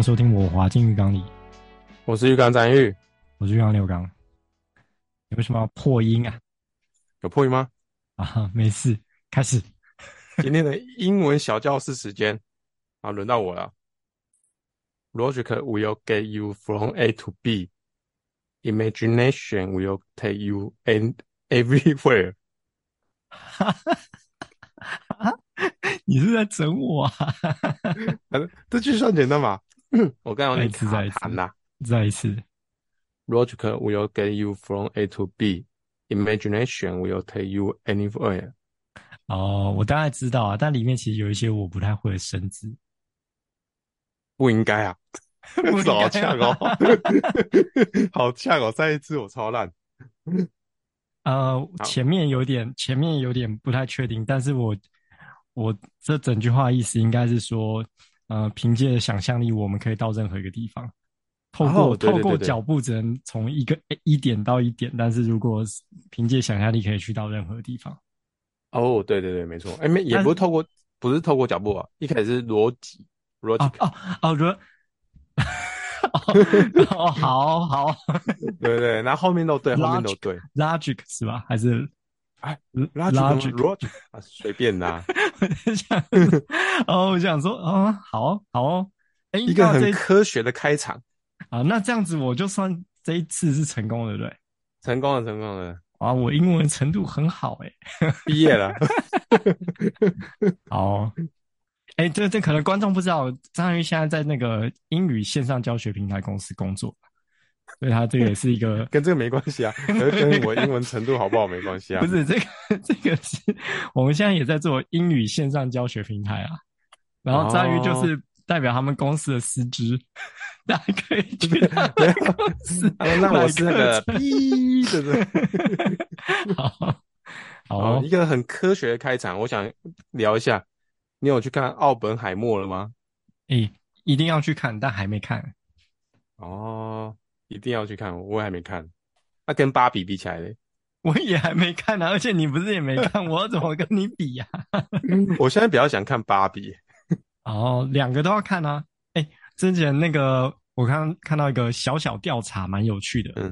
迎收听我滑进浴缸里。我是浴缸张玉，我是浴缸刘刚。你为什么要破音啊？有破音吗？啊，没事，开始。今天的英文小教室时间，啊，轮到我了。Logic will get you from A to B. Imagination will take you and everywhere. 哈哈哈！你是在整我啊？这句算简单吧？我刚刚再一次，再一次，再一次。Logic will get you from A to B. Imagination will take you anywhere. 哦，我大概知道啊，但里面其实有一些我不太会的生字。不应该啊！不是好呛哦，好呛哦！再一次我超烂。呃，前面有点，前面有点不太确定，但是我我这整句话意思应该是说，呃，凭借着想象力，我们可以到任何一个地方。透过、透过脚步只能从一个一点到一点，但是如果凭借想象力，可以去到任何地方。哦，对对对，没错。哎，没也不是透过，不是透过脚步啊，一开始是逻辑逻辑。哦哦，逻。哦，好好，对对，然后后面都对，后面都对，logic 是吧？还是哎，logic，logic 啊，随便啦。哦，我想说，哦，好好哦，哎，一个很科学的开场啊，那这样子我就算这一次是成功的，对不对？成功了，成功了。啊，我英文程度很好，哎，毕业了。好。哎、欸，这这可能观众不知道，张宇现在在那个英语线上教学平台公司工作，所以他这个也是一个 跟这个没关系啊，跟我英文程度好不好没关系啊。不是这个，这个是我们现在也在做英语线上教学平台啊。然后章鱼就是代表他们公司的师资，哦、大家可以去。那我是那个 B 的人。好，好，好，一个很科学的开场，我想聊一下。你有去看《奥本海默》了吗？诶、欸，一定要去看，但还没看。哦，一定要去看，我也还没看。那、啊、跟芭比比起来嘞？我也还没看啊。而且你不是也没看，我怎么跟你比呀、啊？我现在比较想看芭比。哦，两个都要看啊。哎、欸，之前那个我刚刚看到一个小小调查，蛮有趣的。嗯，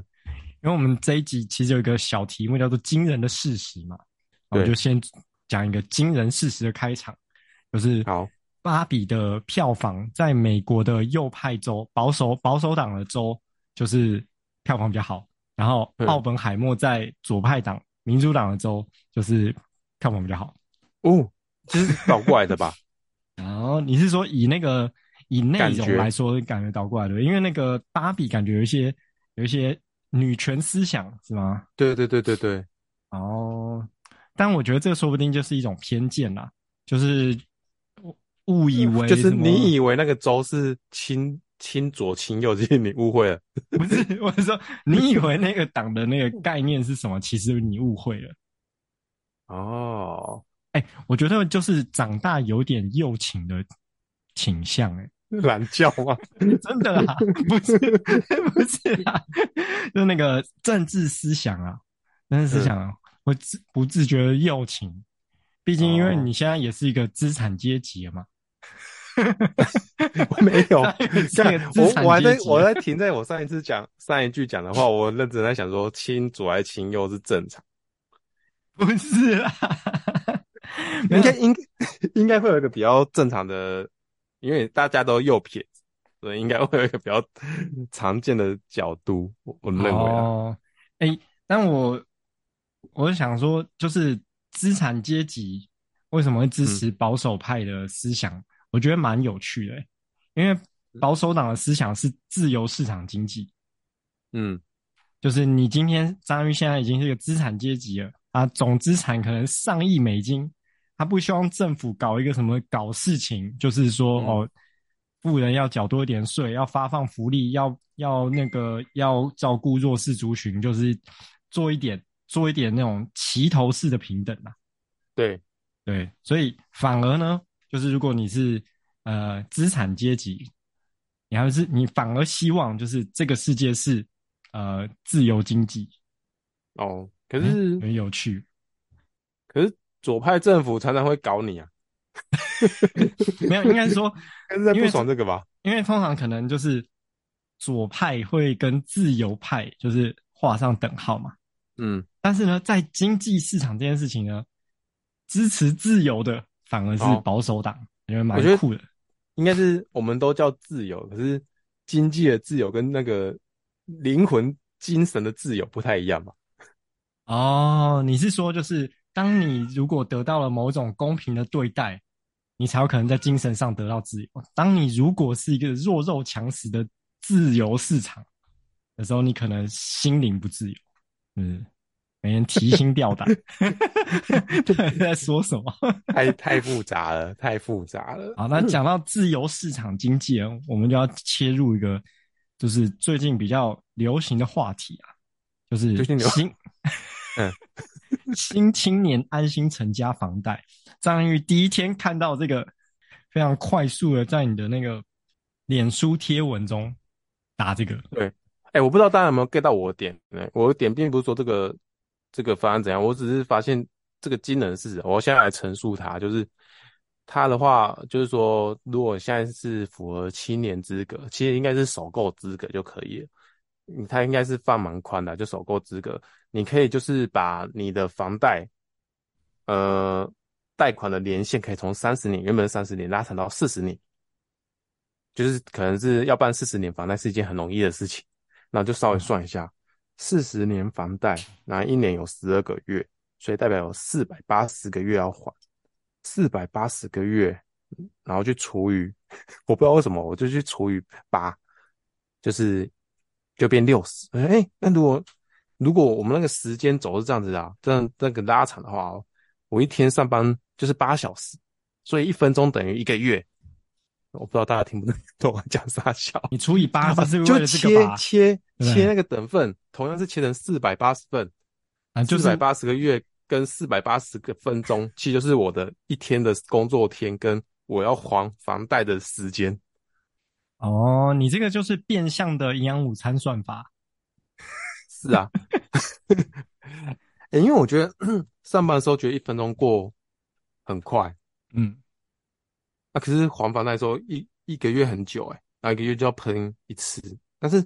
因为我们这一集其实有一个小题目叫做“惊人的事实”嘛，我就先讲一个惊人事实的开场。就是好，芭比的票房在美国的右派州保守保守党的州就是票房比较好，然后奥本海默在左派党民主党的州就是票房比较好。哦，这是倒过来的吧？然后你是说以那个以内容来说感觉倒过来的？因为那个芭比感觉有一些有一些女权思想是吗？对对对对对。哦，但我觉得这说不定就是一种偏见啦，就是。误以为就是你以为那个州是亲亲左亲右，其实你误会了。不是，我是说你以为那个党的那个概念是什么？其实你误会了。哦，哎、欸，我觉得就是长大有点右倾的倾向、欸，哎，懒觉吗？真的啊，不是，不是啊，就那个政治思想啊，政治思想啊，会自不自觉的右倾。毕竟，因为你现在也是一个资产阶级了嘛。我没有，我我还在我在停在我上一次讲上一句讲的话，我认真在想说，亲左还亲右是正常，不是 啦，应该应应该会有一个比较正常的，因为大家都右撇子，所以应该会有一个比较常见的角度，我我认为哦，哎、欸，但我我想说，就是资产阶级为什么会支持保守派的思想？嗯我觉得蛮有趣的，因为保守党的思想是自由市场经济。嗯，就是你今天张玉现在已经是一个资产阶级了啊，总资产可能上亿美金，他不希望政府搞一个什么搞事情，就是说、嗯、哦，富人要缴多一点税，要发放福利，要要那个要照顾弱势族群，就是做一点做一点那种齐头式的平等啊。对对，所以反而呢。就是如果你是呃资产阶级，你还是你反而希望就是这个世界是呃自由经济哦，可是、嗯、很有趣，可是左派政府常常会搞你啊，没有，应该说 是在不爽这个吧？因为通常可能就是左派会跟自由派就是画上等号嘛。嗯，但是呢，在经济市场这件事情呢，支持自由的反而是保守党，因为蛮酷的。应该是我们都叫自由，可是经济的自由跟那个灵魂、精神的自由不太一样吧？哦，你是说就是当你如果得到了某种公平的对待，你才有可能在精神上得到自由。当你如果是一个弱肉强食的自由市场的时候，你可能心灵不自由。嗯，每天提心吊胆，在说什么？太太复杂了，太复杂了。好，那讲到自由市场经济，我们就要切入一个，就是最近比较流行的话题啊，就是新，嗯，新青年安心成家房贷。张玉第一天看到这个，非常快速的在你的那个脸书贴文中打这个，对。哎、欸，我不知道大家有没有 get 到我的点？我的点并不是说这个这个方案怎样，我只是发现这个惊人事实。我现在来陈述它，就是它的话，就是说，如果现在是符合七年资格，其实应该是首购资格就可以了。它应该是放蛮宽的，就首购资格，你可以就是把你的房贷，呃，贷款的年限可以从三十年，原本三十年拉长到四十年，就是可能是要办四十年房贷是一件很容易的事情。那就稍微算一下，四十年房贷，那一年有十二个月，所以代表有四百八十个月要还，四百八十个月，然后去除以，我不知道为什么，我就去除以八，就是就变六十。哎，那如果如果我们那个时间轴是这样子啊，这样那个拉长的话，我一天上班就是八小时，所以一分钟等于一个月。我不知道大家听不听懂我讲啥笑？你除以八，是就切切切那个等份，同样是切成四百八十份，四百八十个月跟四百八十个分钟，其实就是我的一天的工作天跟我要还房贷的时间。哦，你这个就是变相的营养午餐算法。是啊，欸，因为我觉得 上班的时候觉得一分钟过很快，嗯。可是还房贷的时候一一个月很久哎，那一个月就要喷一次。但是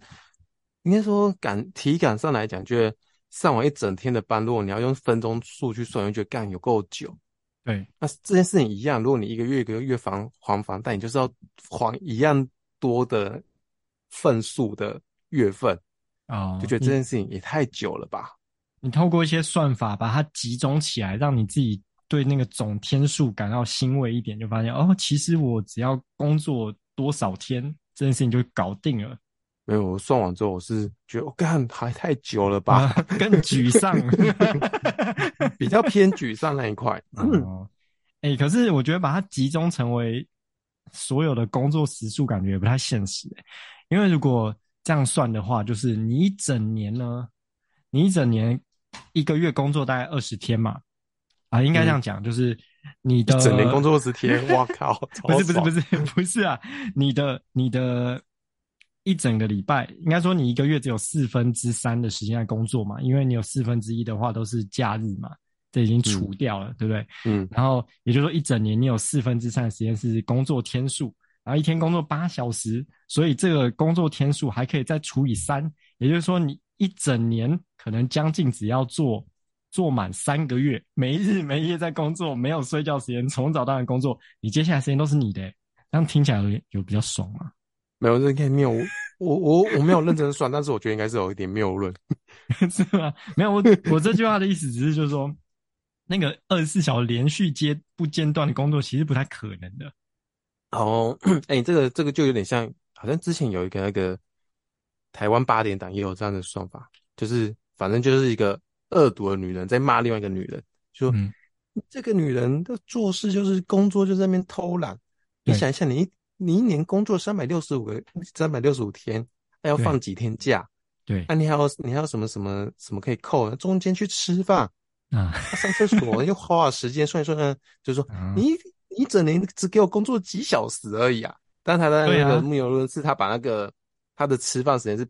应该说感体感上来讲，觉得上完一整天的班，如果你要用分钟数去算，就觉得干有够久。对，那这件事情一样，如果你一个月一个月房还房贷，你就是要还一样多的份数的月份啊，哦、就觉得这件事情也太久了吧？你，你透过一些算法把它集中起来，让你自己。对那个总天数感到欣慰一点，就发现哦，其实我只要工作多少天，这件事情就搞定了。没有，我算完之后，我是觉得我干、哦、还太久了吧，啊、更沮丧，比较偏沮丧那一块。嗯，哎、欸，可是我觉得把它集中成为所有的工作时数，感觉也不太现实。因为如果这样算的话，就是你一整年呢，你一整年一个月工作大概二十天嘛。啊，应该这样讲，就是你的整年工作十天，哇靠！不是不是不是不是啊，你的你的一整个礼拜，应该说你一个月只有四分之三的时间在工作嘛，因为你有四分之一的话都是假日嘛，这已经除掉了，嗯、对不对？嗯。然后也就是说，一整年你有四分之三的时间是工作天数，然后一天工作八小时，所以这个工作天数还可以再除以三，也就是说，你一整年可能将近只要做。做满三个月，没日没夜在工作，没有睡觉时间，从早到晚工作，你接下来时间都是你的，这样听起来有有比较爽吗？没有，这可以谬，我我我没有认真算，但是我觉得应该是有一点谬论，是吗？没有，我我这句话的意思只是就是说，那个二十四小时连续接不间断的工作，其实不太可能的。哦，哎、欸，这个这个就有点像，好像之前有一个那个台湾八点档也有这样的算法，就是反正就是一个。恶毒的女人在骂另外一个女人，说：“嗯、这个女人的做事就是工作就在那边偷懒。你想一下，你一你一年工作三百六十五个三百六十五天，还要放几天假？对，那、啊、你还有你还有什么什么什么可以扣？中间去吃饭啊，上厕所又花了时间，算一算呢，就是说、啊、你你整年只给我工作几小时而已啊。但他的那个木有论是他把那个、啊、他的吃饭时间是。”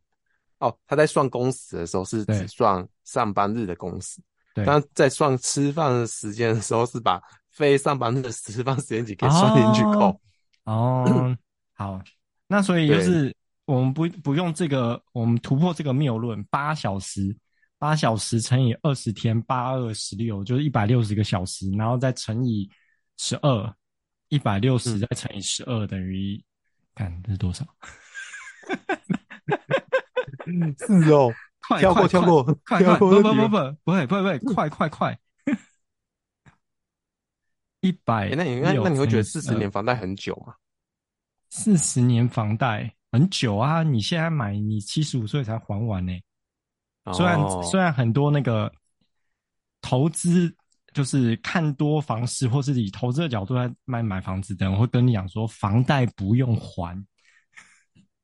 哦，他在算工时的时候是只算上班日的工时，对。但在算吃饭的时间的时候是把非上班日的吃饭时间给算进去扣。哦，哦好，那所以就是我们不不用这个，我们突破这个谬论，八小时，八小时乘以二十天，八二十六，就是一百六十个小时，然后再乘以十二，一百六十再乘以十二等于，看这是多少？是哦，快跳过跳过，快快不不不不不会不会不会快快快，一百，那你那那你会觉得四十年房贷很久吗？四十年房贷很久啊！你现在买，你七十五岁才还完呢、欸。虽然、哦、虽然很多那个投资就是看多房市，或是以投资的角度来买买房子的人，会跟你讲说房贷不用还。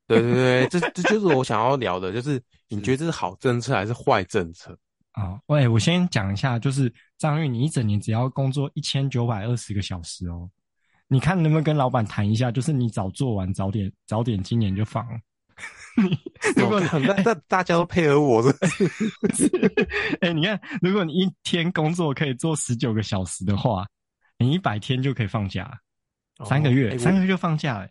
对对对，这这就是我想要聊的，就是 你觉得这是好政策还是坏政策？啊，喂，我先讲一下，就是张玉，你一整年只要工作一千九百二十个小时哦。你看能不能跟老板谈一下，就是你早做完，早点早点今年就放。如果那那大家都配合我，是哎、欸，你看，如果你一天工作可以做十九个小时的话，你一百天就可以放假，三个月，三个月就放假了。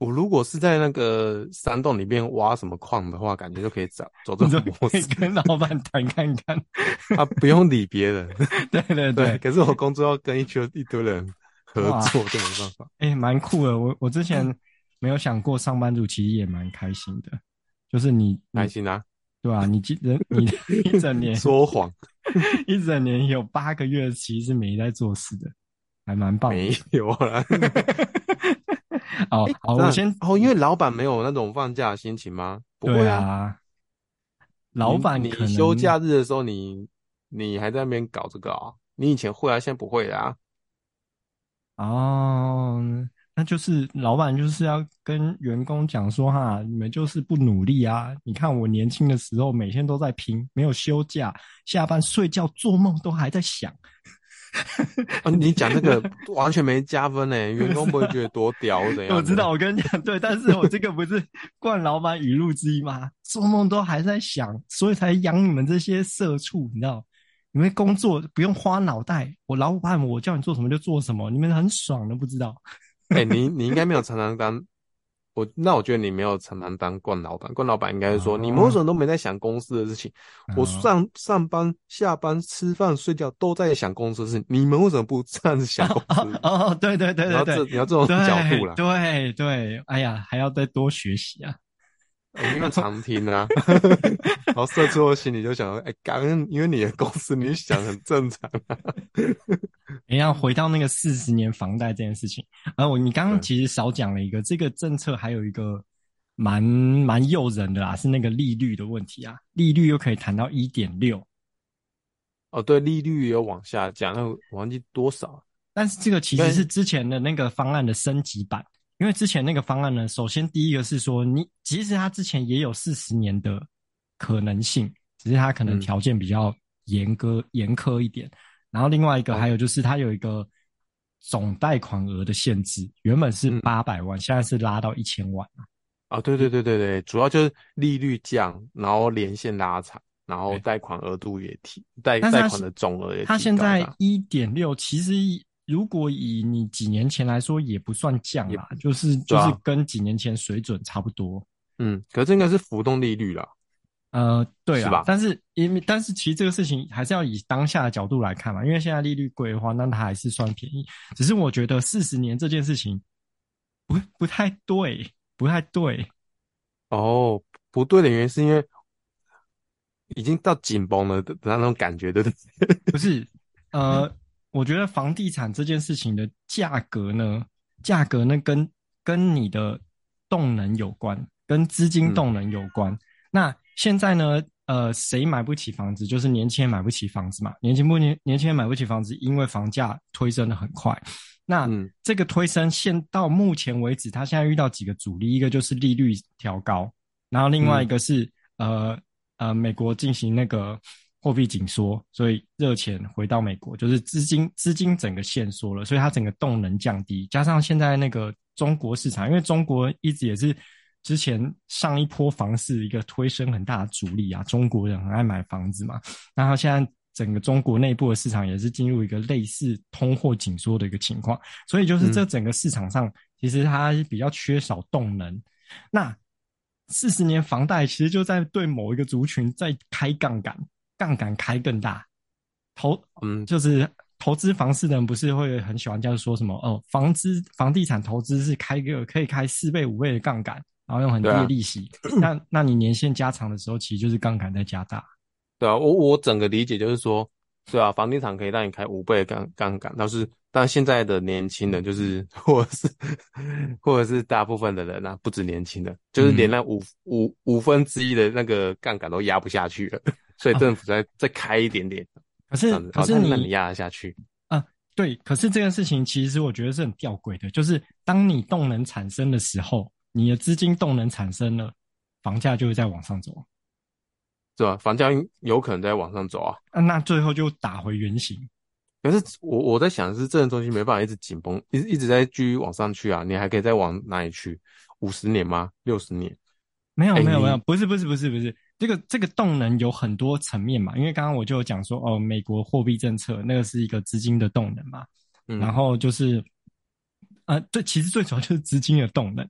我如果是在那个山洞里面挖什么矿的话，感觉就可以找走这种模式，跟老板谈看看。他不用理别人，对对对，对。可是我工作要跟一群一堆人。合作就没办法，哎，蛮、欸、酷的。我我之前没有想过，上班族其实也蛮开心的。就是你，你开心啊，对吧、啊？你人你 一整年说谎，一整年有八个月其实是没在做事的，还蛮棒的。没有啦。哦，好，我先哦，因为老板没有那种放假的心情吗？不会啊，啊老板你休假日的时候你，你你还在那边搞这个啊？你以前会啊，现在不会啊。哦，那就是老板就是要跟员工讲说哈，你们就是不努力啊！你看我年轻的时候每天都在拼，没有休假，下班睡觉做梦都还在想。啊，你讲这个完全没加分呢，员工不会觉得多屌怎样？我知道，我跟你讲，对，但是我这个不是惯老板语录之一吗？做梦都还在想，所以才养你们这些社畜，你知道。你们工作不用花脑袋，我老板我叫你做什么就做什么，你们很爽的不知道。哎、欸，你你应该没有常常当我，那我觉得你没有常常当惯老板。惯老板应该是说，哦、你们为什么都没在想公司的事情？哦、我上上班、下班、吃饭、睡觉都在想公司的事情，你们为什么不这样子想公司？哦，哦，对对对对对，你要这种角度啦。对对，哎呀，还要再多学习啊。因为常听啊，然后社畜心里就想说，哎、欸，刚因为你的公司，你想很正常啊。你要回到那个四十年房贷这件事情，而我你刚刚其实少讲了一个，这个政策还有一个蛮蛮诱人的啦，是那个利率的问题啊，利率又可以谈到一点六。哦，对，利率有往下降，那我忘记多少。但是这个其实是之前的那个方案的升级版。因为之前那个方案呢，首先第一个是说，你其实他之前也有四十年的可能性，只是他可能条件比较严格、严苛一点。然后另外一个还有就是，它有一个总贷款额的限制，原本是八百万，现在是拉到一千万啊。对对对对对，主要就是利率降，然后年限拉长，然后贷款额度也提，贷贷款的总额也提。他现在一点六，其实。如果以你几年前来说，也不算降啦，就是就是跟几年前水准差不多。嗯，可是这应该是浮动利率啦。呃，对啊，但是因为但是其实这个事情还是要以当下的角度来看嘛，因为现在利率贵的话，那它还是算便宜。只是我觉得四十年这件事情不不太对，不太对。哦，不对的原因是因为已经到紧绷了的那种感觉，对不对？不是，呃。我觉得房地产这件事情的价格呢，价格呢跟跟你的动能有关，跟资金动能有关。嗯、那现在呢，呃，谁买不起房子？就是年轻人买不起房子嘛。年轻不年年轻人买不起房子，因为房价推升的很快。那、嗯、这个推升现到目前为止，它现在遇到几个阻力，一个就是利率调高，然后另外一个是、嗯、呃呃美国进行那个。货币紧缩，所以热钱回到美国，就是资金资金整个限缩了，所以它整个动能降低。加上现在那个中国市场，因为中国一直也是之前上一波房市一个推升很大的主力啊，中国人很爱买房子嘛。然后现在整个中国内部的市场也是进入一个类似通货紧缩的一个情况，所以就是这整个市场上其实它比较缺少动能，那四十年房贷其实就在对某一个族群在开杠杆，杠杆开更大，投嗯。就是投资房市的人不是会很喜欢这样说什么哦，房资房地产投资是开个可以开四倍五倍的杠杆，然后用很低的利息，啊、那那你年限加长的时候，其实就是杠杆在加大。对啊，我我整个理解就是说，是啊，房地产可以让你开五倍的杠杠杆，但是。但现在的年轻人，就是 或者是或者是大部分的人啊，不止年轻人，就是连那五、嗯、五五分之一的那个杠杆都压不下去了，所以政府再、啊、再开一点点。可是可是你压得下去啊？对，可是这件事情其实我觉得是很吊诡的，就是当你动能产生的时候，你的资金动能产生了，房价就会再往上走，是吧？房价有可能在往上走啊，啊，那最后就打回原形。可是我我在想的是，这种东西没办法一直紧绷，一直一直在继续往上去啊！你还可以再往哪里去？五十年吗？六十年？没有没有没有，不是不是不是不是，这个这个动能有很多层面嘛。因为刚刚我就有讲说，哦，美国货币政策那个是一个资金的动能嘛。嗯。然后就是，呃，对，其实最主要就是资金的动能。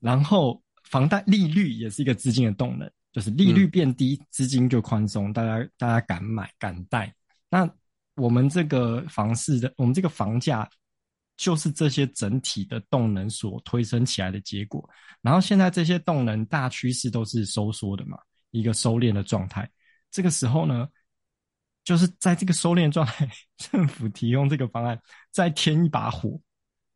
然后房贷利率也是一个资金的动能，就是利率变低，资金就宽松，大家大家敢买敢贷。那我们这个房市的，我们这个房价，就是这些整体的动能所推升起来的结果。然后现在这些动能大趋势都是收缩的嘛，一个收敛的状态。这个时候呢，就是在这个收敛状态，政府提供这个方案，再添一把火。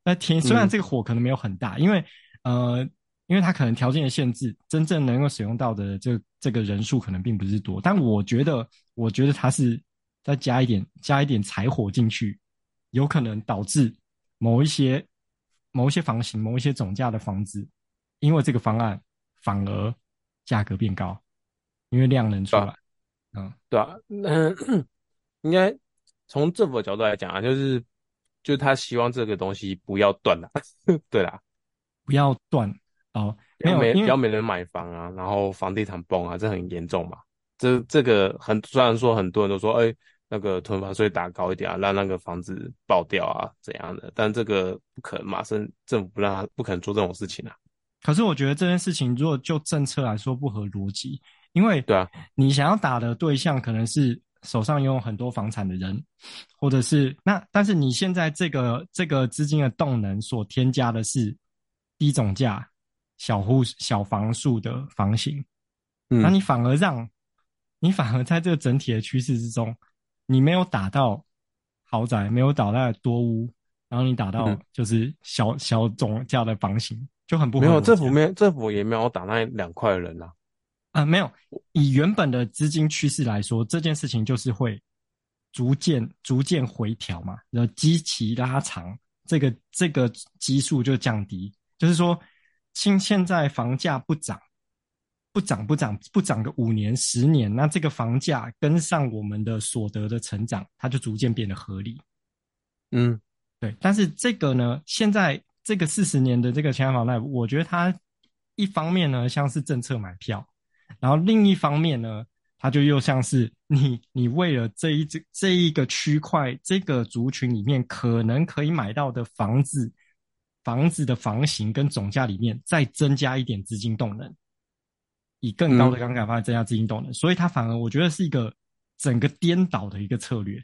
那添，虽然这个火可能没有很大，嗯、因为呃，因为它可能条件的限制，真正能够使用到的这这个人数可能并不是多。但我觉得，我觉得它是。再加一点，加一点柴火进去，有可能导致某一些、某一些房型、某一些总价的房子，因为这个方案反而价格变高，因为量能出来。嗯，对啊，嗯，应该从政府的角度来讲啊，就是就是他希望这个东西不要断了，对啦，不要断哦，没有，没，要没人买房啊，然后房地产崩啊，这很严重嘛。这这个很，虽然说很多人都说，哎，那个囤房税打高一点啊，让那个房子爆掉啊，怎样的？但这个不可能，马上政府不让他，不可能做这种事情啊。可是我觉得这件事情，如果就政策来说不合逻辑，因为对啊，你想要打的对象可能是手上拥有很多房产的人，或者是那，但是你现在这个这个资金的动能所添加的是低总价、小户小房数的房型，嗯，那你反而让。你反而在这个整体的趋势之中，你没有打到豪宅，没有打到多屋，然后你打到就是小、嗯、小总价的房型，就很不好。没有政府没政府也没有打那两块人啊，啊没有。以原本的资金趋势来说，这件事情就是会逐渐逐渐回调嘛，然后基期拉长，这个这个基数就降低，就是说，现现在房价不涨。不涨不涨不涨个五年十年，那这个房价跟上我们的所得的成长，它就逐渐变得合理。嗯，对。但是这个呢，现在这个四十年的这个青安房贷，我觉得它一方面呢像是政策买票，然后另一方面呢，它就又像是你你为了这一这这一个区块这个族群里面可能可以买到的房子房子的房型跟总价里面再增加一点资金动能。以更高的杠杆方式增加资金动能，嗯，所以它反而我觉得是一个整个颠倒的一个策略。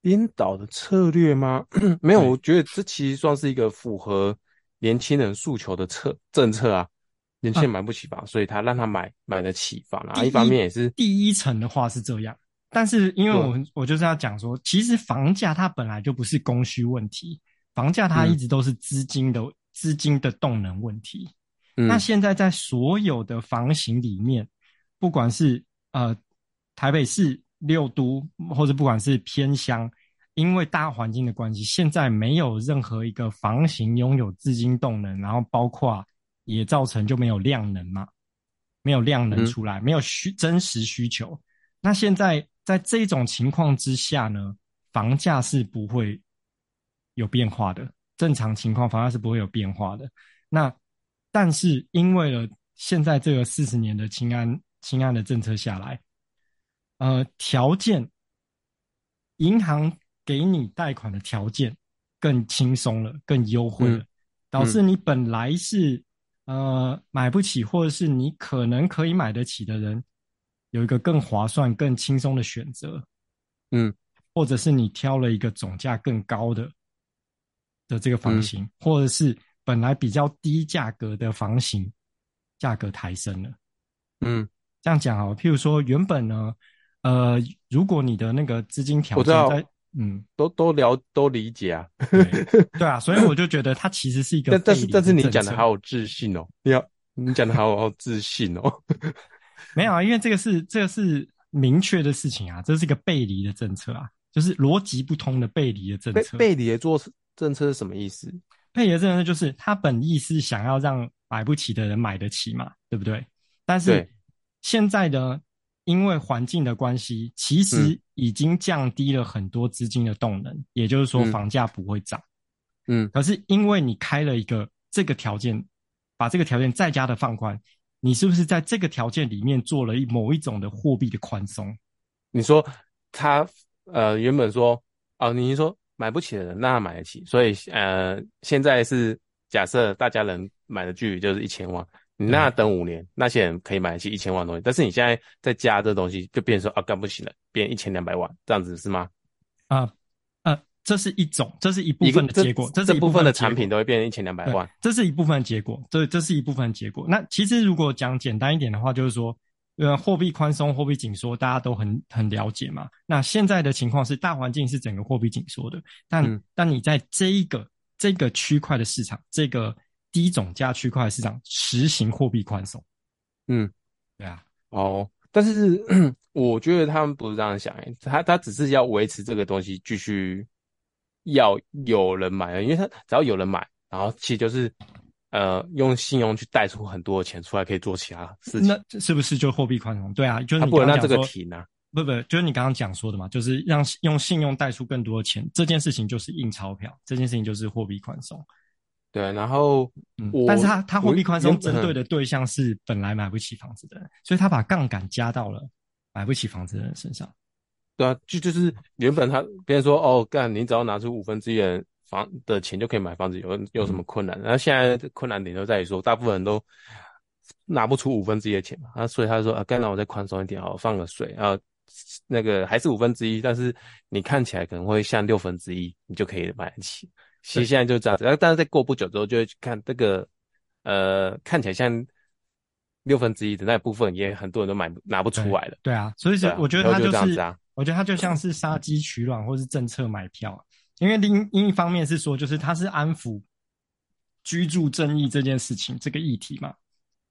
颠倒的策略吗？没有，我觉得这其实算是一个符合年轻人诉求的策政策啊。年轻人买不起房，啊，所以他让他买买得起房啊。一方面也是第一层的话是这样，但是因为我们我就是要讲说，其实房价它本来就不是供需问题，房价它一直都是资金的资、嗯、金的动能问题。那现在在所有的房型里面，不管是呃台北市六都，或者不管是偏乡，因为大环境的关系，现在没有任何一个房型拥有资金动能，然后包括也造成就没有量能嘛，没有量能出来，没有需真实需求。那现在在这种情况之下呢，房价是不会有变化的。正常情况，房价是不会有变化的。那但是，因为了现在这个四十年的清安清安的政策下来，呃，条件，银行给你贷款的条件更轻松了，更优惠了，嗯，导致你本来是呃买不起，或者是你可能可以买得起的人，有一个更划算、更轻松的选择。嗯，或者是你挑了一个总价更高的的这个房型，嗯、或者是本来比较低价格的房型，价格抬升了。嗯，这样讲啊，譬如说原本呢，呃，如果你的那个资金条件在，嗯，都都了都理解啊 对，对啊，所以我就觉得它其实是一个但，但是但是你讲的好有自信哦，你要你讲的好有自信哦，没有啊，因为这个是这个是。明确的事情啊，这是一个背离的政策啊，就是逻辑不通的背离的政策。背离的做政策是什么意思？背离的政策就是他本意是想要让买不起的人买得起嘛，对不对？但是现在呢，因为环境的关系，其实已经降低了很多资金的动能，嗯、也就是说房价不会涨。嗯，可是因为你开了一个这个条件，把这个条件再加的放宽。你是不是在这个条件里面做了一某一种的货币的宽松？你说他呃原本说哦，你是说买不起的人那买得起，所以呃现在是假设大家能买的距离就是一千万，你那等五年那些人可以买得起一千万东西，但是你现在再加这东西就变成说啊干不起了，变一千两百万这样子是吗？啊。呃这是一种，这是一部分的结果。这，这是一部分的产品都会变成一千两百万。这是一部分的结果。对，这是一部分的结果。那其实如果讲简单一点的话，就是说，呃，货币宽松、货币紧缩，大家都很很了解嘛。那现在的情况是，大环境是整个货币紧缩的，但、嗯、但你在这一个这个区块的市场，这个低总价区块市场实行货币宽松。嗯，对啊。哦，但是我觉得他们不是这样想，诶，他他只是要维持这个东西继续。要有人买，因为他只要有人买，然后其实就是，呃，用信用去贷出很多的钱出来，可以做其他事情。那是不是就货币宽松？对啊，就是你刚刚不能让这个停啊。不不，就是你刚刚讲说的嘛，就是让用信用贷出更多的钱，这件事情就是印钞票，这件事情就是货币宽松。对，然后，嗯，但是他他货币宽松针对的对象是本来买不起房子的人，所以他把杠杆加到了买不起房子的人身上。对啊，就就是原本他别人说哦，干你只要拿出五分之一的房的钱就可以买房子，有有什么困难？然后现在困难点就在于说，大部分人都拿不出五分之一的钱嘛，啊，所以他就说啊，干让我再宽松一点哦，放个水，然后那个还是五分之一，但是你看起来可能会像六分之一，你就可以买得起。其实现在就这样子，然后但是再过不久之后，就会去看这个呃看起来像六分之一的那部分，也很多人都买拿不出来了。对，对啊，所以说我觉得他就是。我觉得它就像是杀鸡取卵，或是政策买票，因为另另一方面是说，就是它是安抚居住正义这件事情这个议题嘛，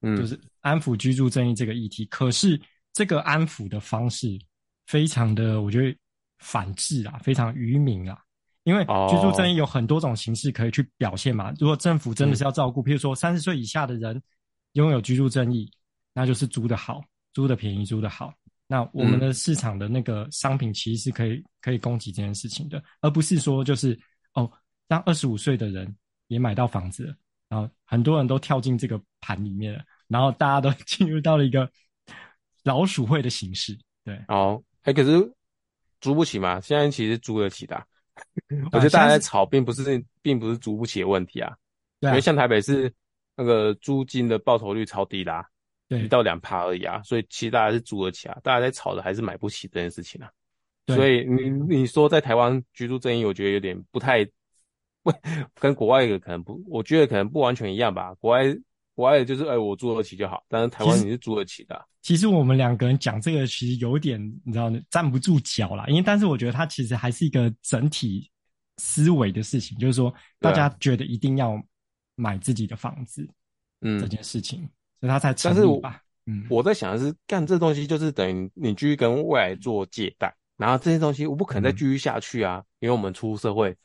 嗯，就是安抚居住正义这个议题。可是这个安抚的方式非常的，我觉得反制啊，非常愚民啊。因为居住正义有很多种形式可以去表现嘛。如果政府真的是要照顾，譬如说三十岁以下的人拥有居住正义，那就是租的好，租的便宜，租的好。那我们的市场的那个商品其实是可以可以供给这件事情的，而不是说就是哦，让二十五岁的人也买到房子了，然后很多人都跳进这个盘里面了，然后大家都 进入到了一个老鼠会的形式。对，哦，哎，可是租不起嘛？现在其实租得起的，我觉得大家在吵，并不是并不是租不起的问题啊，对啊，因为像台北是那个租金的报酬率超低啦。一到两趴而已啊，所以其实大家是租得起啊，大家在吵的还是买不起这件事情啊。所以你你说在台湾居住正义，我觉得有点不太，不 跟国外的可能不，我觉得可能不完全一样吧。国外国外的就是哎、欸，我租得起就好，但是台湾你是租得起的、啊其。其实我们两个人讲这个，其实有点你知道站不住脚啦，因为但是我觉得它其实还是一个整体思维的事情，就是说大家觉得一定要买自己的房子，嗯，这件事情。所以他才成立吧。嗯，我在想的是，干这东西就是等于你继续跟未来做借贷，然后这些东西我不可能再继续下去啊，嗯、因为我们出社会，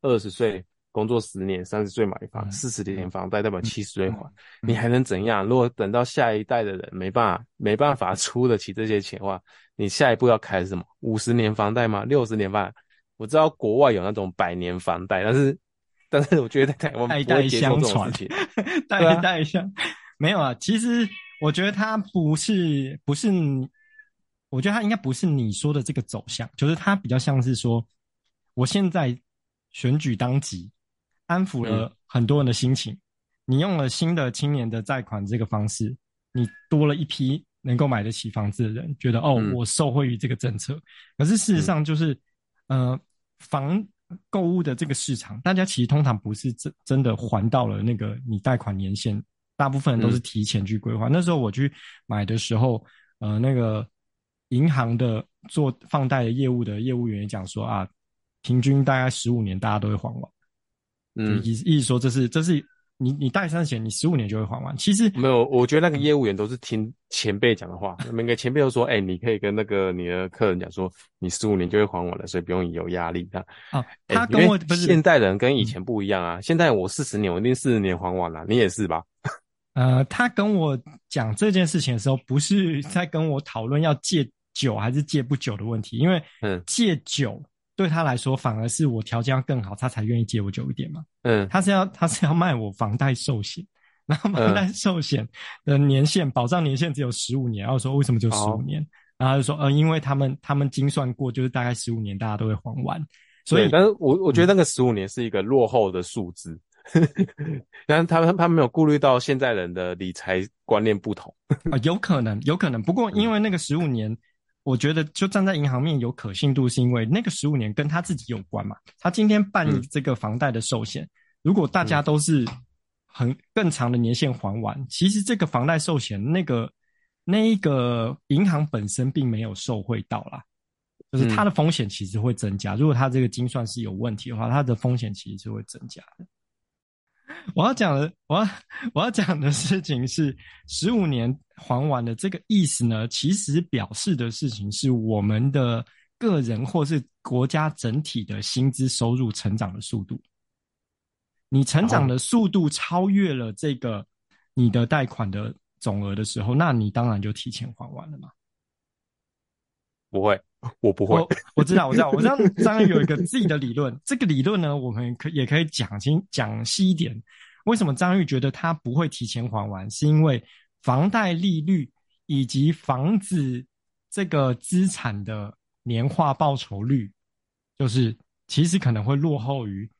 二十岁工作十年，三十岁买房，四十年房贷代表七十岁还，嗯、你还能怎样？如果等到下一代的人没办法没办法出得起这些钱的话，你下一步要开什么？五十年房贷吗？六十年房贷？我知道国外有那种百年房贷，但是但是我觉得在台湾不会接受这种事情，代代相。没有啊，其实我觉得它不是不是，我觉得它应该不是你说的这个走向，就是它比较像是说，我现在选举当急，安抚了很多人的心情，你用了新的青年的贷款这个方式，你多了一批能够买得起房子的人，觉得哦，嗯、我受惠于这个政策。可是事实上就是，嗯、呃，房购物的这个市场，大家其实通常不是真真的还到了那个你贷款年限，大部分人都是提前去规划。嗯、那时候我去买的时候，呃，那个银行的做放贷的业务的业务员也讲说啊，平均大概十五年大家都会还完。嗯，意意思说这是这是。你你贷三十年，你十五年就会还完。其实没有，我觉得那个业务员都是听前辈讲的话。每个前辈都说：“哎、欸，你可以跟那个你的客人讲说，你十五年就会还完了，所以不用有压力。”啊，啊，他跟我不是现代人跟以前不一样啊。嗯、现在我四十年，我一定四十年还完了，你也是吧？呃，他跟我讲这件事情的时候，不是在跟我讨论要借酒还是借不酒的问题，因为嗯，借久。对他来说，反而是我条件要更好，他才愿意借我久一点嘛。嗯，他是要他是要卖我房贷寿险，然后房贷寿险的年限、嗯、保障年限只有十五年，然后说为什么就十五年？哦、然后他就说呃，因为他们他们精算过，就是大概十五年大家都会还完。所以，但是我我觉得那个十五年是一个落后的数字，但是他们他没有顾虑到现在人的理财观念不同啊，有可能有可能，不过因为那个十五年。嗯我觉得，就站在银行面有可信度，是因为那个十五年跟他自己有关嘛。他今天办这个房贷的寿险，如果大家都是很更长的年限还完，其实这个房贷寿险那个那一个银行本身并没有受惠到啦，就是它的风险其实会增加。如果它这个精算是有问题的话，它的风险其实是会增加的。我要讲的，我要我要讲的事情是，十五年还完的这个意思呢，其实表示的事情是我们的个人或是国家整体的薪资收入成长的速度。你成长的速度超越了这个你的贷款的总额的时候，那你当然就提前还完了嘛。不会。我不会，我我知道，我知道，我知道张宇有一个自己的理论。这个理论呢，我们可也可以讲清讲细一点。为什么张玉觉得他不会提前还完？是因为房贷利率以及房子这个资产的年化报酬率，就是其实可能会落后于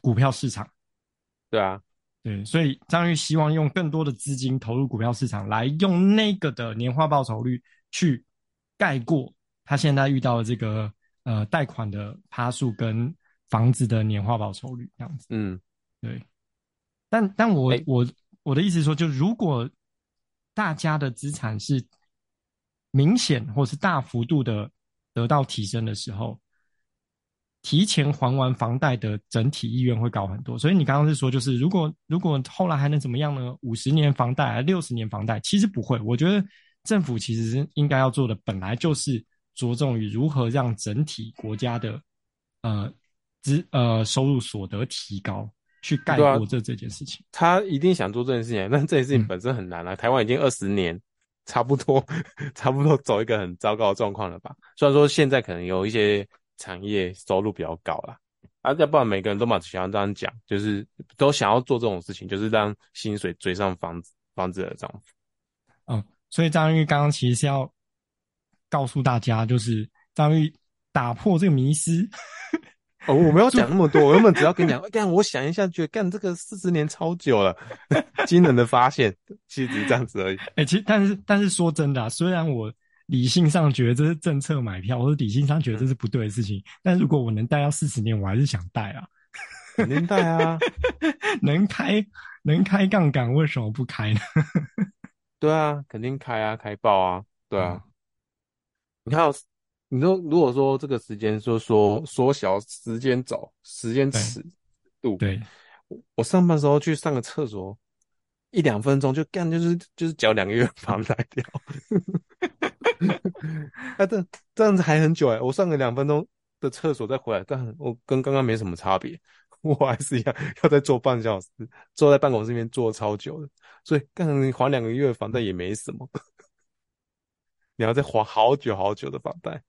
股票市场。对啊，对，所以张玉希望用更多的资金投入股票市场，来用那个的年化报酬率去盖过。他现在遇到的这个呃贷款的趴数跟房子的年化报酬率这样子，嗯，对。但但我、欸、我我的意思是说，就如果大家的资产是明显或是大幅度的得到提升的时候，提前还完房贷的整体意愿会高很多。所以你刚刚是说，就是如果如果后来还能怎么样呢？五十年房贷还六十年房贷？其实不会。我觉得政府其实是应该要做的，本来就是。着重于如何让整体国家的呃资呃收入所得提高，去盖过这、啊、这件事情。他一定想做这件事情，但这件事情本身很难啊。嗯、台湾已经二十年，差不多 差不多走一个很糟糕的状况了吧？虽然说现在可能有一些产业收入比较高啦，啊，要不然每个人都嘛喜欢这样讲，就是都想要做这种事情，就是让薪水追上房子房子的涨幅。嗯，所以张玉刚刚其实是要。告诉大家，就是张玉打破这个迷思。哦，我没有讲那么多，我原本只要跟你讲，干，我想一下，觉得干这个四十年超久了，惊人的发现，其实只是这样子而已。哎、欸，其实但是但是说真的、啊，虽然我理性上觉得这是政策买票，或者理性上觉得这是不对的事情，嗯、但如果我能贷到四十年，我还是想贷啊，肯定贷啊，能开能开杠杆，为什么不开呢？对啊，肯定开啊，开爆啊，对啊。嗯你看，你说如果说这个时间说说缩小时间轴时间尺度，对，我上班时候去上个厕所，一两分钟就干，就是就是缴两个月房贷掉。哎、啊，这这样子还很久哎，我上个两分钟的厕所再回来，但我跟刚刚没什么差别，我还是一样要再坐半小时，坐在办公室里面坐超久的，所以刚刚你还两个月房贷也没什么。你要再还好久好久的房贷，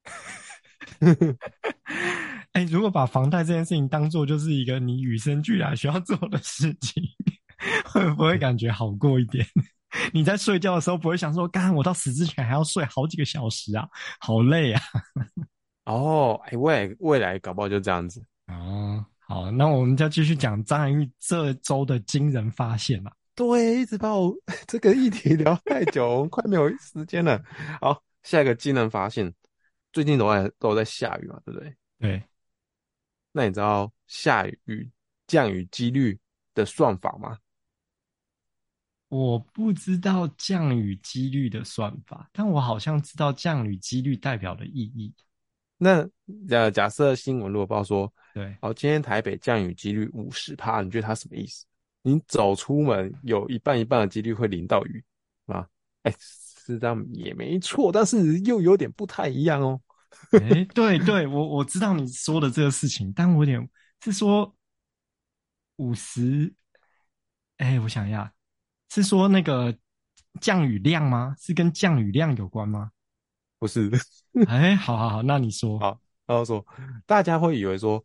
哎、欸，如果把房贷这件事情当做就是一个你与生俱来需要做的事情，会不会感觉好过一点？你在睡觉的时候不会想说，干，我到死之前还要睡好几个小时啊，好累啊！哦，哎、欸，未来未来搞不好就这样子哦。好，那我们就继续讲张涵玉这周的惊人发现了。对，一直把我 这个议题聊太久，我快没有时间了。好，下一个技能发现，最近都在都在下雨嘛，对不对？对。那你知道下雨降雨几率的算法吗？我不知道降雨几率的算法，但我好像知道降雨几率代表的意义。那呃，假设新闻如果报说，对，好，今天台北降雨几率五十趴，你觉得它什么意思？你走出门有一半一半的几率会淋到雨啊？哎、欸，是这样也没错，但是又有点不太一样哦。哎、欸，对对，我我知道你说的这个事情，但我有点是说五十，哎，我想一下，是说那个降雨量吗？是跟降雨量有关吗？不是。哎，好好好，那你说。好，然后说，大家会以为说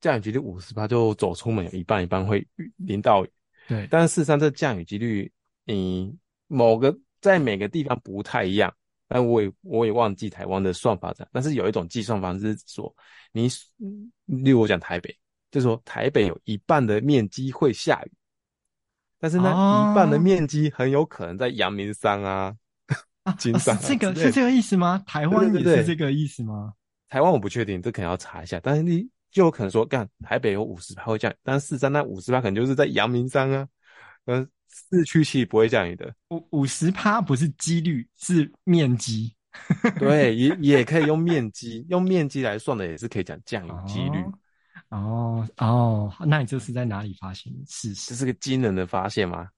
降雨几率五十趴，就走出门有一半一半会淋到雨。对，但是事实上，这降雨几率，你，某个在每个地方不太一样。但我也我也忘记台湾的算法这样，但是有一种计算方式是说，你例如我讲台北，就是说台北有一半的面积会下雨，但是那一半的面积很有可能在阳明山啊、金山、啊啊、是这个是这个意思吗？台湾也是这个意思吗？对对对，台湾我不确定，这可能要查一下。但是你就有可能说，干台北有五十趴会降雨，但是事实上那五十趴可能就是在阳明山啊，嗯。市区其实不会降雨的，五五十趴不是几率，是面积。对，也也可以用面积，用面积来算的也是可以讲降雨几率。哦哦，那你这是在哪里发现的事实？这是个惊人的发现吗？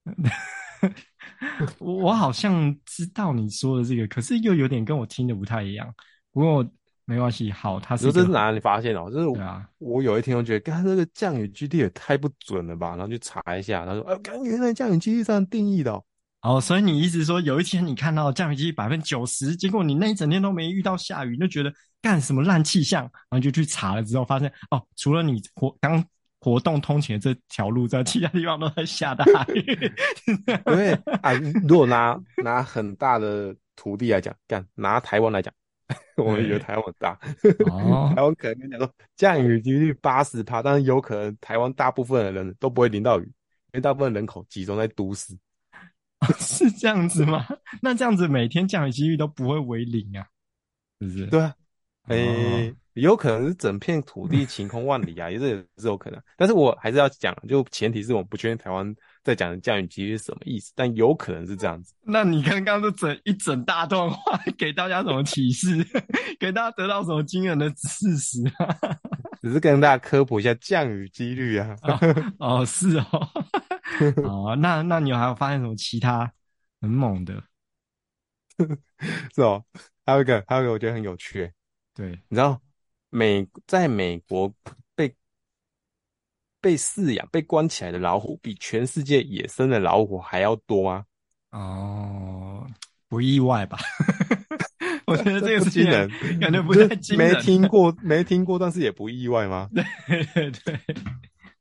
我好像知道你说的这个，可是又有点跟我听的不太一样。不过。没关系，好，他是这是哪里发现哦？就是啊，我有一天我觉得，刚这个降雨基地也太不准了吧？然后去查一下，他说，哎，原来降雨基地这样定义的哦。哦，所以你意思说，有一天你看到降雨基地百分之九十，结果你那一整天都没遇到下雨，就觉得干什么烂气象，然后就去查了之后，发现哦，除了你活刚活动通勤的这条路，在其他地方都在下大雨。因为啊，如果拿拿很大的土地来讲，干拿台湾来讲。我们以为台湾大，哦、台湾可能跟你讲说降雨几率八十趴，但是有可能台湾大部分的人都不会淋到雨，因为大部分人口集中在都市。哦、是这样子吗？那这样子每天降雨几率都不会为零啊？是不是？对啊，诶、欸，哦、有可能是整片土地晴空万里啊，也是也是有可能。但是我还是要讲，就前提是我们不确定台湾。在讲的降雨几率是什么意思？但有可能是这样子。那你刚刚都整一整大段话，给大家什么启示？给大家得到什么惊人的事实啊？只是跟大家科普一下降雨几率啊。哦，哦，是哦。哦，那那你还有发现什么其他很猛的？是哦，还有一个，还有一个，我觉得很有趣。对，你知道美在美国。被被饲养、被关起来的老虎，比全世界野生的老虎还要多啊！哦，不意外吧？我觉得这个 是惊人，感觉不太惊人。没听过，没听过，但是也不意外吗？对 对对，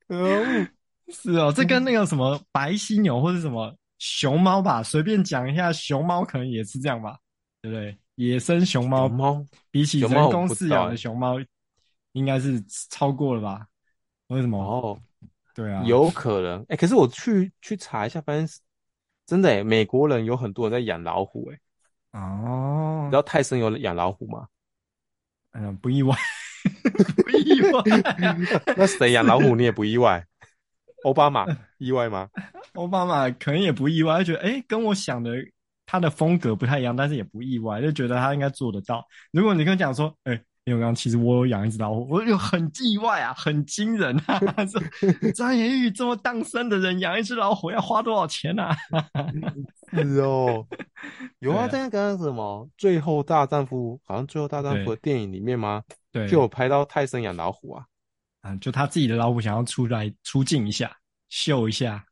嗯，是哦，这跟那个什么白犀牛或者什么熊猫吧，随便讲一下，熊猫可能也是这样吧？对不对？野生熊猫，猫比起人工饲养的熊猫，应该是超过了吧？为什么？哦，对啊，有可能。哎、欸，可是我去去查一下，发现真的哎，美国人有很多人在养老虎哎。哦，你知道泰森有养老虎吗？嗯，不意外，不意外。那谁养老虎你也不意外？奥巴马意外吗？奥巴马可能也不意外，他觉得哎、欸，跟我想的他的风格不太一样，但是也不意外，就觉得他应该做得到。如果你跟他讲说，哎、欸。因为刚刚其实我有养一只老虎，我就很意外啊，很惊人啊！说张延玉这么当生的人养一只老虎要花多少钱啊？是哦，有啊，在那个什么《最后大丈夫》，好像《最后大丈夫》的电影里面吗？对，就有拍到泰森养老虎啊。啊，就他自己的老虎想要出来出镜一下，秀一下。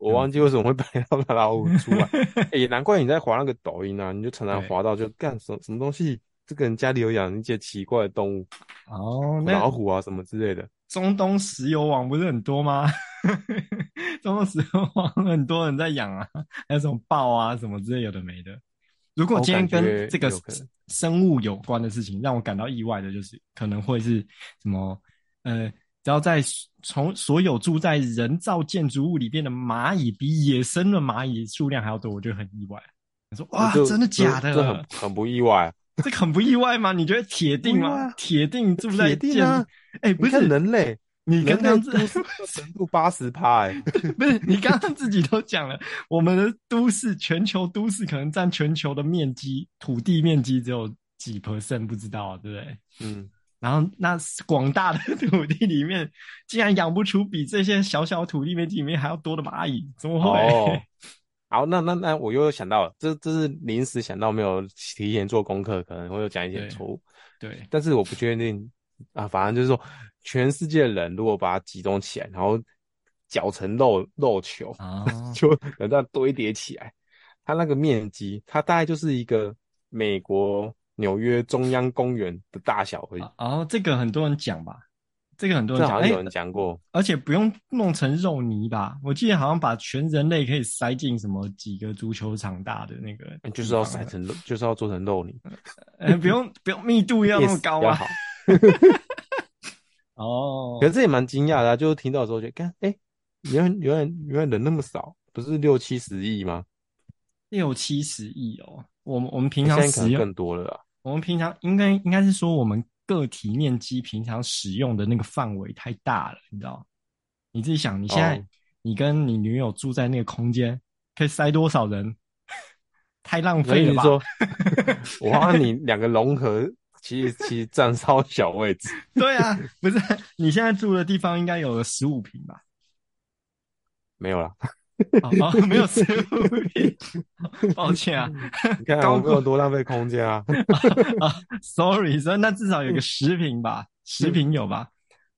我忘记为什么会拍到他老虎出来。也，难怪你在滑那个抖音啊，你就常常滑到就干什什么东西。这个人家里有养一些奇怪的动物哦，老虎啊什么之类的。中东石油网不是很多吗？中东石油网很多人在养啊，还有什么豹啊什么之类有的没的。如果今天跟这个生物有关的事情，让我感到意外的就是可能会是什么呃，知只要在从所有住在人造建筑物里边的蚂蚁比野生的蚂蚁数量还要多，我觉得很意外。你说哇，真的假的？这很很不意外。这很不意外吗？你觉得铁定吗？铁定住在建筑？哎、啊，不是人类。你刚刚这程度八十趴哎，不是你刚刚自己都讲了，我们的都市全球都市可能占全球的面积土地面积只有几 percent，不知道对不对？嗯，然后那广大的土地里面，竟然养不出比这些小小土地面积里面还要多的蚂蚁，怎么会？哦、好，那那那我又想到了，这这是临时想到，没有提前做功课，可能会有讲一些错误。对，但是我不确定啊，反正就是说。全世界的人如果把它集中起来，然后搅成肉肉球，啊、就这样堆叠起来，它那个面积，它大概就是一个美国纽约中央公园的大小而已。哦，这个很多人讲吧，这个很多人讲，有人讲过、欸，而且不用弄成肉泥吧？我记得好像把全人类可以塞进什么几个足球场大的那个，就是要塞成肉，就是要做成肉泥。呃，不用 不用，密度要那么高啊。哦，可是这也蛮惊讶的，啊，就是听到的时候就看，哎，原来原来原来人那么少，不是六七十亿吗？六七十亿哦，我们我们平常使用更多了啦。我们平常应该应该是说，我们个体面积平常使用的那个范围太大了，你知道？你自己想，你现在，哦，你跟你女友住在那个空间，可以塞多少人？太浪费了吧？说 我让你两个融合。其实其实占超小位置。对啊，不是你现在住的地方应该有个十五平吧？没有啦，哦，哦，没有十五坪，抱歉啊。你看我们有多浪费空间啊。啊，sorry，所以那至少有个十平吧，十平有吧？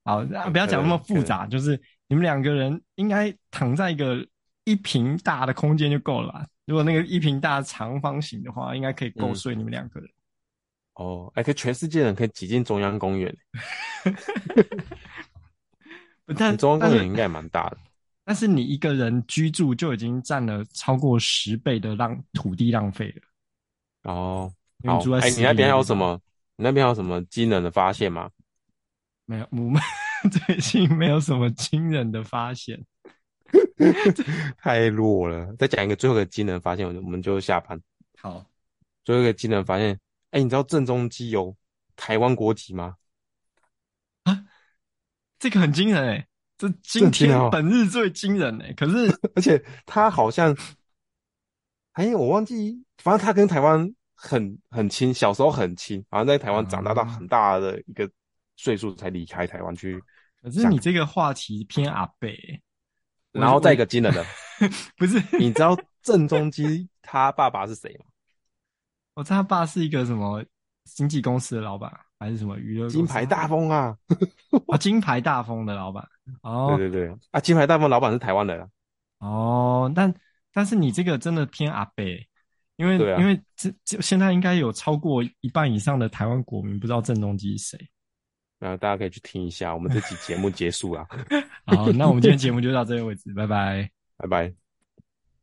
好，那不要讲那么复杂，就是你们两个人应该躺在一个一平大的空间就够了吧？如果那个一平大长方形的话，应该可以够睡你们两个人。嗯哦，哎，可全世界人可以挤进中央公园，但中央公园应该也蛮大的。但是你一个人居住就已经占了超过十倍的浪土地浪费了。哦，好，哎，你那边还有什么？你那边有什么惊人的发现吗？没有，我们 最近没有什么惊人的发现，太弱了。再讲一个最后一个惊人发现，我们就下班。好，最后一个惊人发现。哎、欸，你知道正宗基有台湾国籍吗？啊，这个很惊人哎、欸，这今天本日最惊人哎、欸。可是，而且他好像，哎、欸，我忘记，反正他跟台湾很很亲，小时候很亲，好像在台湾长大到很大的一个岁数才离开台湾去。可是你这个话题偏阿北、欸，然后再一个惊人的，不是？你知道郑中基他爸爸是谁吗？我知道他爸是一个什么经纪公司的老板，还是什么娱乐金牌大风啊？啊，金牌大风的老板哦，对对对，啊，金牌大风老板是台湾人啊。哦，但但是你这个真的偏阿北，因为、啊、因为这这现在应该有超过一半以上的台湾国民不知道郑中基是谁。那大家可以去听一下，我们这期节目结束了。好，那我们今天节目就到这个位置，拜拜，拜拜。